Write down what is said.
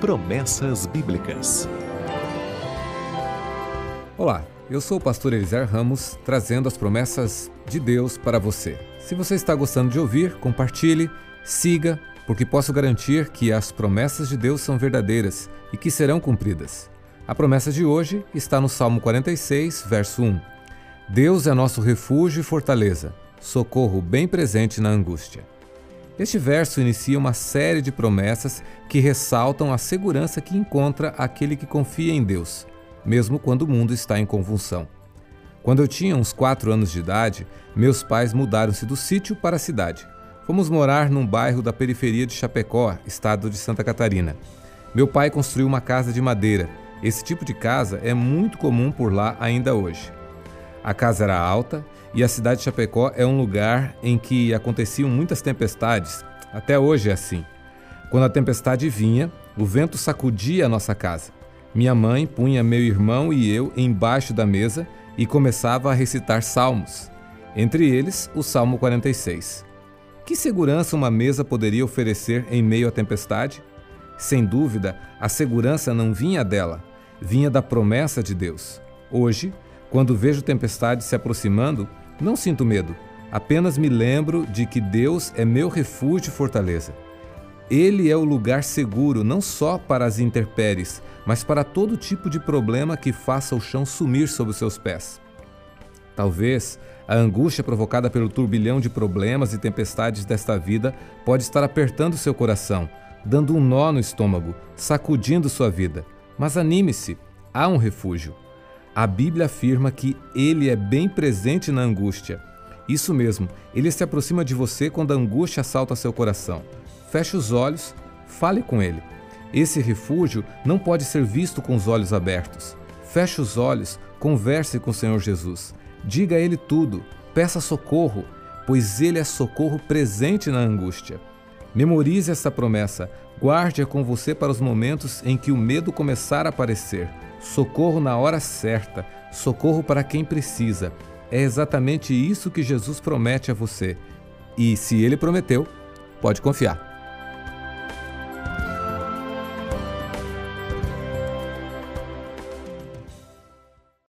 Promessas Bíblicas. Olá, eu sou o pastor Eliser Ramos, trazendo as promessas de Deus para você. Se você está gostando de ouvir, compartilhe, siga, porque posso garantir que as promessas de Deus são verdadeiras e que serão cumpridas. A promessa de hoje está no Salmo 46, verso 1. Deus é nosso refúgio e fortaleza, socorro bem presente na angústia. Este verso inicia uma série de promessas que ressaltam a segurança que encontra aquele que confia em Deus, mesmo quando o mundo está em convulsão. Quando eu tinha uns 4 anos de idade, meus pais mudaram-se do sítio para a cidade. Fomos morar num bairro da periferia de Chapecó, estado de Santa Catarina. Meu pai construiu uma casa de madeira. Esse tipo de casa é muito comum por lá ainda hoje. A casa era alta e a cidade de Chapecó é um lugar em que aconteciam muitas tempestades. Até hoje é assim. Quando a tempestade vinha, o vento sacudia a nossa casa. Minha mãe punha meu irmão e eu embaixo da mesa e começava a recitar salmos, entre eles o Salmo 46. Que segurança uma mesa poderia oferecer em meio à tempestade? Sem dúvida, a segurança não vinha dela, vinha da promessa de Deus. Hoje, quando vejo tempestade se aproximando, não sinto medo, apenas me lembro de que Deus é meu refúgio e fortaleza. Ele é o lugar seguro não só para as intempéries, mas para todo tipo de problema que faça o chão sumir sob os seus pés. Talvez a angústia provocada pelo turbilhão de problemas e tempestades desta vida pode estar apertando seu coração, dando um nó no estômago, sacudindo sua vida. Mas anime-se, há um refúgio. A Bíblia afirma que ele é bem presente na angústia. Isso mesmo, ele se aproxima de você quando a angústia assalta seu coração. Feche os olhos, fale com ele. Esse refúgio não pode ser visto com os olhos abertos. Feche os olhos, converse com o Senhor Jesus. Diga a ele tudo, peça socorro, pois ele é socorro presente na angústia. Memorize essa promessa, guarde-a com você para os momentos em que o medo começar a aparecer socorro na hora certa, socorro para quem precisa. É exatamente isso que Jesus promete a você. E se ele prometeu, pode confiar.